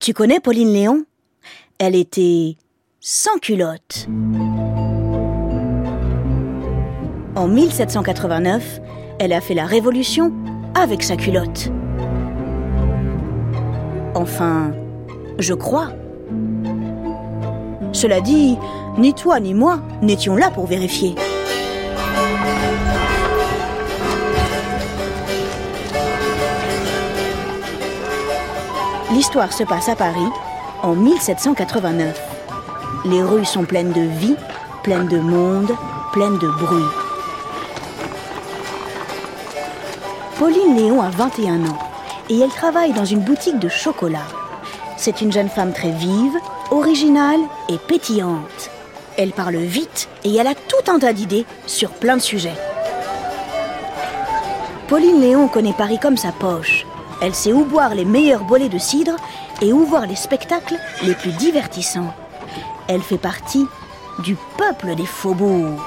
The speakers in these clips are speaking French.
Tu connais Pauline Léon? Elle était sans culotte. En 1789, elle a fait la révolution avec sa culotte. Enfin, je crois. Cela dit, ni toi ni moi n'étions là pour vérifier. L'histoire se passe à Paris en 1789. Les rues sont pleines de vie, pleines de monde, pleines de bruit. Pauline Léon a 21 ans et elle travaille dans une boutique de chocolat. C'est une jeune femme très vive, originale et pétillante. Elle parle vite et elle a tout un tas d'idées sur plein de sujets. Pauline Léon connaît Paris comme sa poche. Elle sait où boire les meilleurs bolets de cidre et où voir les spectacles les plus divertissants. Elle fait partie du peuple des faubourgs.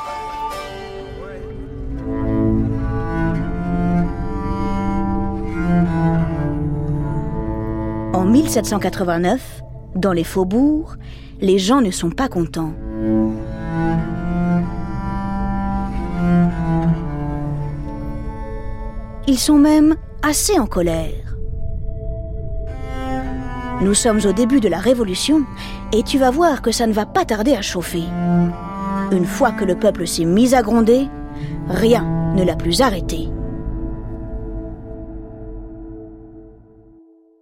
En 1789, dans les faubourgs, les gens ne sont pas contents. Ils sont même assez en colère. Nous sommes au début de la Révolution et tu vas voir que ça ne va pas tarder à chauffer. Une fois que le peuple s'est mis à gronder, rien ne l'a plus arrêté.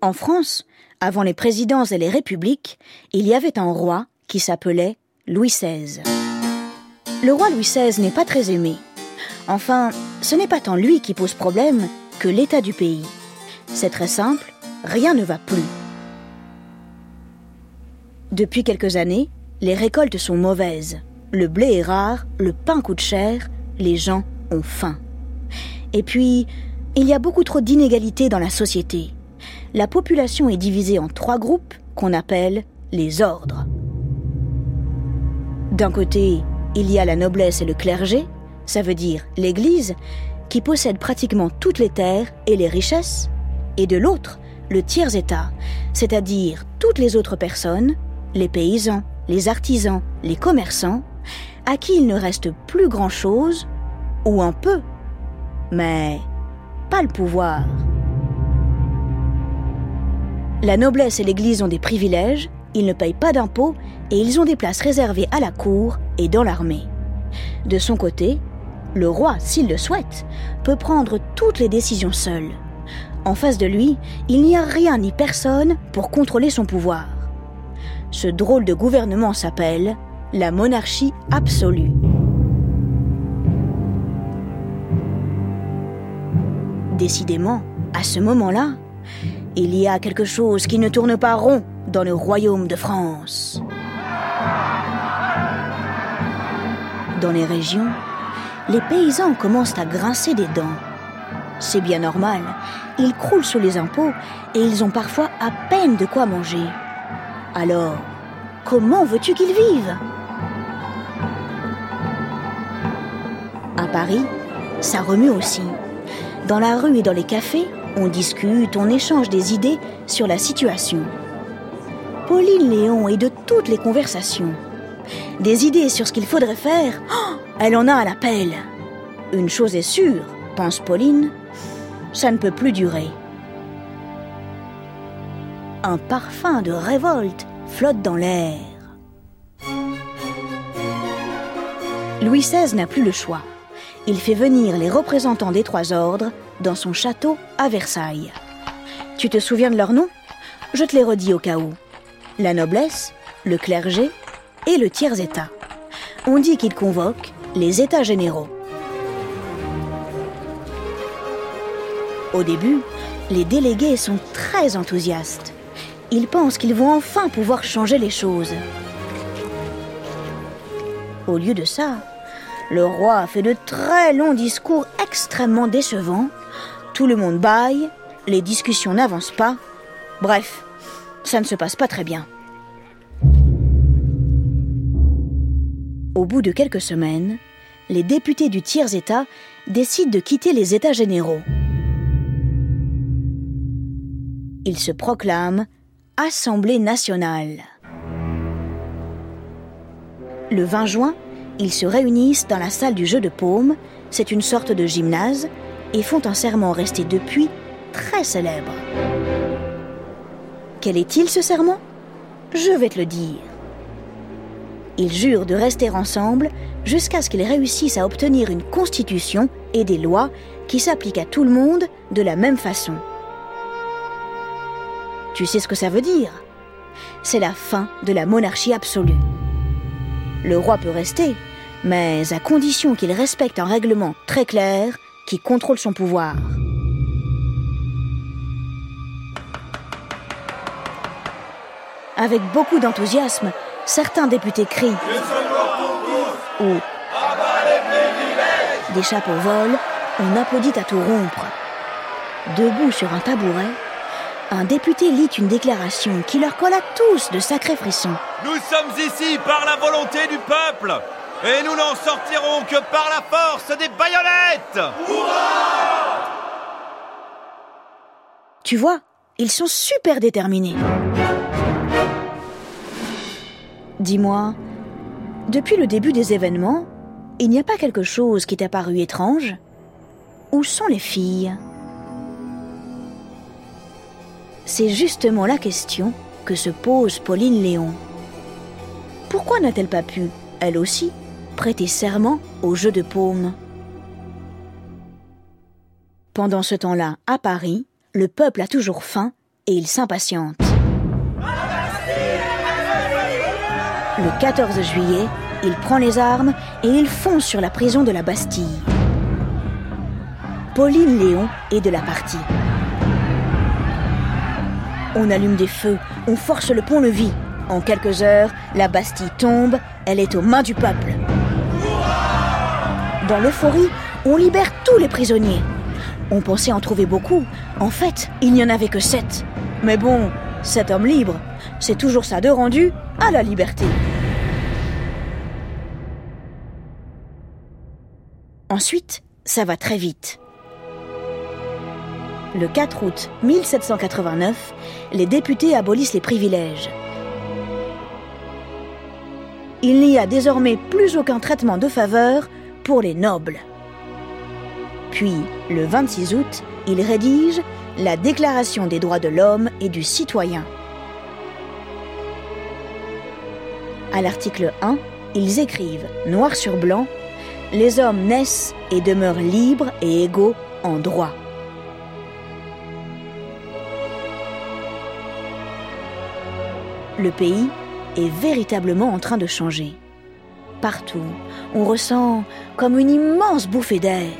En France, avant les présidents et les républiques, il y avait un roi qui s'appelait Louis XVI. Le roi Louis XVI n'est pas très aimé. Enfin, ce n'est pas tant lui qui pose problème que l'état du pays. C'est très simple, rien ne va plus. Depuis quelques années, les récoltes sont mauvaises. Le blé est rare, le pain coûte cher, les gens ont faim. Et puis, il y a beaucoup trop d'inégalités dans la société la population est divisée en trois groupes qu'on appelle les ordres. D'un côté, il y a la noblesse et le clergé, ça veut dire l'Église, qui possède pratiquement toutes les terres et les richesses, et de l'autre, le tiers-État, c'est-à-dire toutes les autres personnes, les paysans, les artisans, les commerçants, à qui il ne reste plus grand-chose, ou un peu, mais pas le pouvoir. La noblesse et l'Église ont des privilèges, ils ne payent pas d'impôts et ils ont des places réservées à la cour et dans l'armée. De son côté, le roi, s'il le souhaite, peut prendre toutes les décisions seul. En face de lui, il n'y a rien ni personne pour contrôler son pouvoir. Ce drôle de gouvernement s'appelle la monarchie absolue. Décidément, à ce moment-là, il y a quelque chose qui ne tourne pas rond dans le royaume de France. Dans les régions, les paysans commencent à grincer des dents. C'est bien normal, ils croulent sous les impôts et ils ont parfois à peine de quoi manger. Alors, comment veux-tu qu'ils vivent À Paris, ça remue aussi. Dans la rue et dans les cafés, on discute, on échange des idées sur la situation. Pauline Léon est de toutes les conversations. Des idées sur ce qu'il faudrait faire, oh, elle en a à l'appel. Une chose est sûre, pense Pauline, ça ne peut plus durer. Un parfum de révolte flotte dans l'air. Louis XVI n'a plus le choix il fait venir les représentants des trois ordres dans son château à Versailles. Tu te souviens de leurs noms Je te les redis au cas où. La noblesse, le clergé et le tiers-état. On dit qu'il convoque les états généraux. Au début, les délégués sont très enthousiastes. Ils pensent qu'ils vont enfin pouvoir changer les choses. Au lieu de ça, le roi fait de très longs discours extrêmement décevants. Tout le monde baille, les discussions n'avancent pas. Bref, ça ne se passe pas très bien. Au bout de quelques semaines, les députés du tiers-État décident de quitter les États généraux. Ils se proclament Assemblée nationale. Le 20 juin, ils se réunissent dans la salle du jeu de paume, c'est une sorte de gymnase, et font un serment resté depuis très célèbre. Quel est-il ce serment? Je vais te le dire. Ils jurent de rester ensemble jusqu'à ce qu'ils réussissent à obtenir une constitution et des lois qui s'appliquent à tout le monde de la même façon. Tu sais ce que ça veut dire C'est la fin de la monarchie absolue. Le roi peut rester, mais à condition qu'il respecte un règlement très clair qui contrôle son pouvoir. Avec beaucoup d'enthousiasme, certains députés crient ou des chapeaux volent, on applaudit à tout rompre. Debout sur un tabouret, un député lit une déclaration qui leur colle à tous de sacrés frissons. Nous sommes ici par la volonté du peuple et nous n'en sortirons que par la force des baïonnettes Tu vois, ils sont super déterminés. Dis-moi, depuis le début des événements, il n'y a pas quelque chose qui t'a paru étrange? Où sont les filles? C'est justement la question que se pose Pauline Léon. Pourquoi n'a-t-elle pas pu, elle aussi, prêter serment au jeu de paume? Pendant ce temps-là, à Paris, le peuple a toujours faim et il s'impatiente. Le 14 juillet, il prend les armes et il fonce sur la prison de la Bastille. Pauline Léon est de la partie. On allume des feux, on force le pont-levis. En quelques heures, la Bastille tombe, elle est aux mains du peuple. Dans l'euphorie, on libère tous les prisonniers. On pensait en trouver beaucoup. En fait, il n'y en avait que sept. Mais bon, sept hommes libres, c'est toujours ça de rendu à la liberté. Ensuite, ça va très vite. Le 4 août 1789, les députés abolissent les privilèges. Il n'y a désormais plus aucun traitement de faveur pour les nobles. Puis, le 26 août, ils rédigent la Déclaration des droits de l'homme et du citoyen. À l'article 1, ils écrivent, noir sur blanc, Les hommes naissent et demeurent libres et égaux en droit. Le pays est véritablement en train de changer. Partout, on ressent comme une immense bouffée d'air.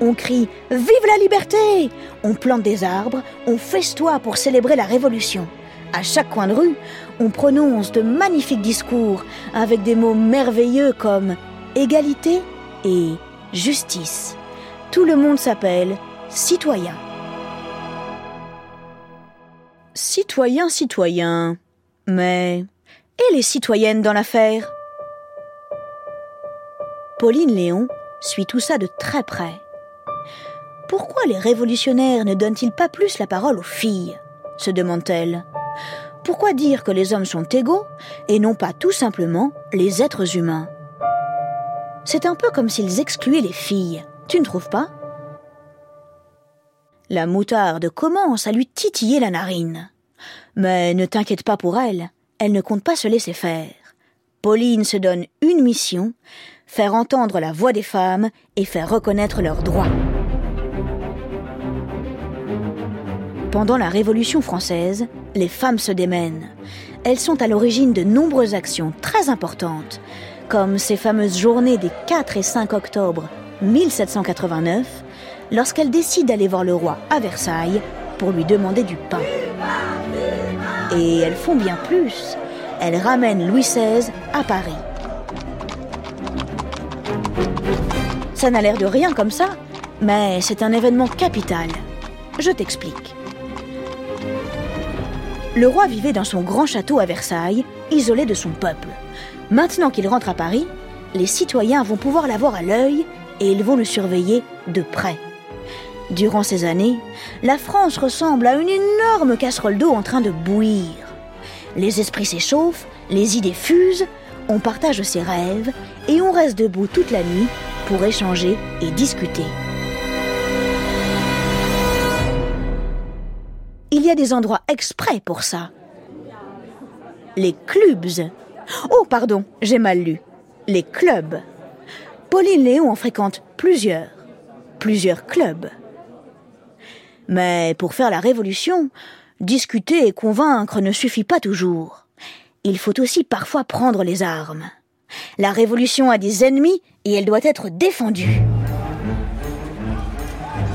On crie Vive la liberté On plante des arbres, on festoie pour célébrer la révolution. À chaque coin de rue, on prononce de magnifiques discours avec des mots merveilleux comme égalité et justice. Tout le monde s'appelle citoyen. Citoyen, citoyen. Mais et les citoyennes dans l'affaire? Pauline Léon suit tout ça de très près. Pourquoi les révolutionnaires ne donnent-ils pas plus la parole aux filles? se demande-t-elle. Pourquoi dire que les hommes sont égaux et non pas tout simplement les êtres humains? C'est un peu comme s'ils excluaient les filles, tu ne trouves pas? La moutarde commence à lui titiller la narine. Mais ne t'inquiète pas pour elle, elle ne compte pas se laisser faire. Pauline se donne une mission, faire entendre la voix des femmes et faire reconnaître leurs droits. Pendant la Révolution française, les femmes se démènent. Elles sont à l'origine de nombreuses actions très importantes, comme ces fameuses journées des 4 et 5 octobre 1789, lorsqu'elles décident d'aller voir le roi à Versailles pour lui demander du pain. Et elles font bien plus. Elles ramènent Louis XVI à Paris. Ça n'a l'air de rien comme ça, mais c'est un événement capital. Je t'explique. Le roi vivait dans son grand château à Versailles, isolé de son peuple. Maintenant qu'il rentre à Paris, les citoyens vont pouvoir l'avoir à l'œil et ils vont le surveiller de près. Durant ces années, la France ressemble à une énorme casserole d'eau en train de bouillir. Les esprits s'échauffent, les idées fusent, on partage ses rêves et on reste debout toute la nuit pour échanger et discuter. Il y a des endroits exprès pour ça. Les clubs. Oh, pardon, j'ai mal lu. Les clubs. Pauline Léon en fréquente plusieurs. Plusieurs clubs. Mais pour faire la révolution, discuter et convaincre ne suffit pas toujours. Il faut aussi parfois prendre les armes. La révolution a des ennemis et elle doit être défendue.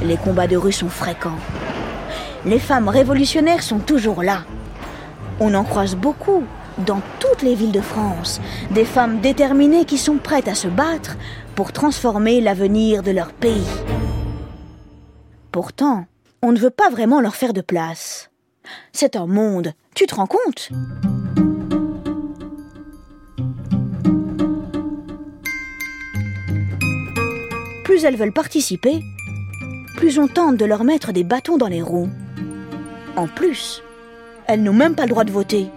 Les combats de rue sont fréquents. Les femmes révolutionnaires sont toujours là. On en croise beaucoup dans toutes les villes de France, des femmes déterminées qui sont prêtes à se battre pour transformer l'avenir de leur pays. Pourtant, on ne veut pas vraiment leur faire de place. C'est un monde, tu te rends compte? Plus elles veulent participer, plus on tente de leur mettre des bâtons dans les roues. En plus, elles n'ont même pas le droit de voter.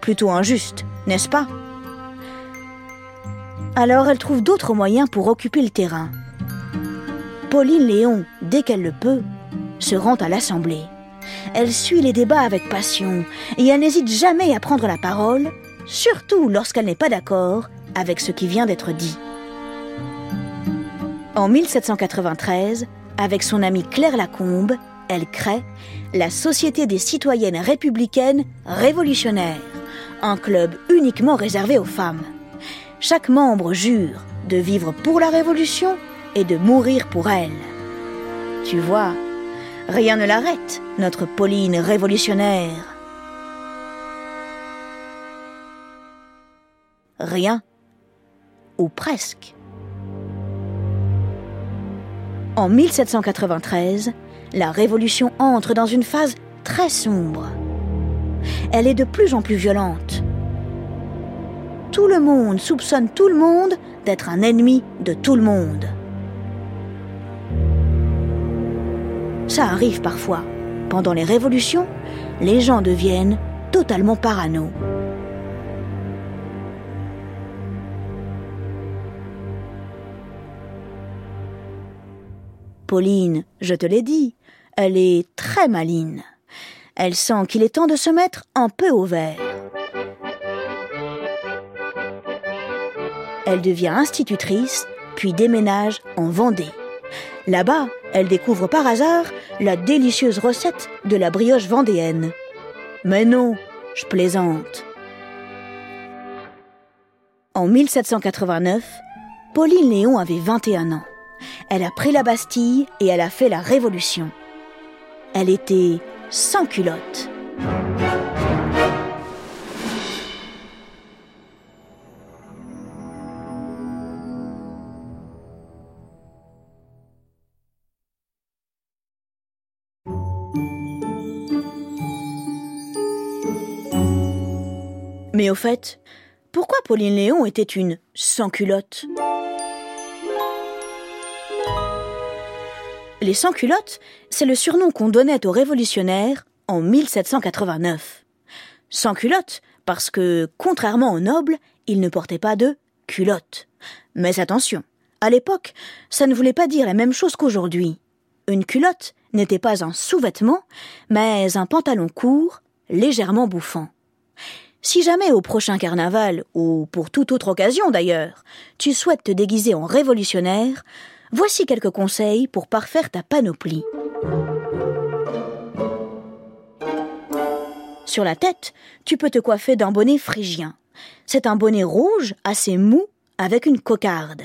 Plutôt injuste, n'est-ce pas? Alors elles trouvent d'autres moyens pour occuper le terrain. Pauline Léon, dès qu'elle le peut, se rend à l'Assemblée. Elle suit les débats avec passion et elle n'hésite jamais à prendre la parole, surtout lorsqu'elle n'est pas d'accord avec ce qui vient d'être dit. En 1793, avec son amie Claire Lacombe, elle crée la Société des citoyennes républicaines révolutionnaires, un club uniquement réservé aux femmes. Chaque membre jure de vivre pour la révolution et de mourir pour elle. Tu vois, Rien ne l'arrête, notre Pauline révolutionnaire. Rien. Ou presque. En 1793, la Révolution entre dans une phase très sombre. Elle est de plus en plus violente. Tout le monde soupçonne tout le monde d'être un ennemi de tout le monde. Ça arrive parfois. Pendant les révolutions, les gens deviennent totalement parano. Pauline, je te l'ai dit, elle est très maline. Elle sent qu'il est temps de se mettre un peu au vert. Elle devient institutrice, puis déménage en Vendée. Là-bas, elle découvre par hasard la délicieuse recette de la brioche vendéenne. Mais non, je plaisante. En 1789, Pauline Léon avait 21 ans. Elle a pris la Bastille et elle a fait la Révolution. Elle était sans culotte. Mais au fait, pourquoi Pauline Léon était une sans-culotte? Les sans-culottes, c'est le surnom qu'on donnait aux révolutionnaires en 1789. Sans-culottes, parce que, contrairement aux nobles, ils ne portaient pas de culottes. Mais attention, à l'époque, ça ne voulait pas dire la même chose qu'aujourd'hui. Une culotte n'était pas un sous-vêtement, mais un pantalon court, légèrement bouffant. Si jamais au prochain carnaval, ou pour toute autre occasion d'ailleurs, tu souhaites te déguiser en révolutionnaire, voici quelques conseils pour parfaire ta panoplie. Sur la tête, tu peux te coiffer d'un bonnet phrygien. C'est un bonnet rouge, assez mou, avec une cocarde.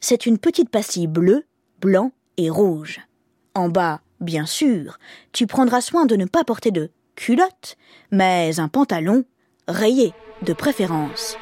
C'est une petite pastille bleue, blanc et rouge. En bas, bien sûr, tu prendras soin de ne pas porter de culotte, mais un pantalon rayé de préférence.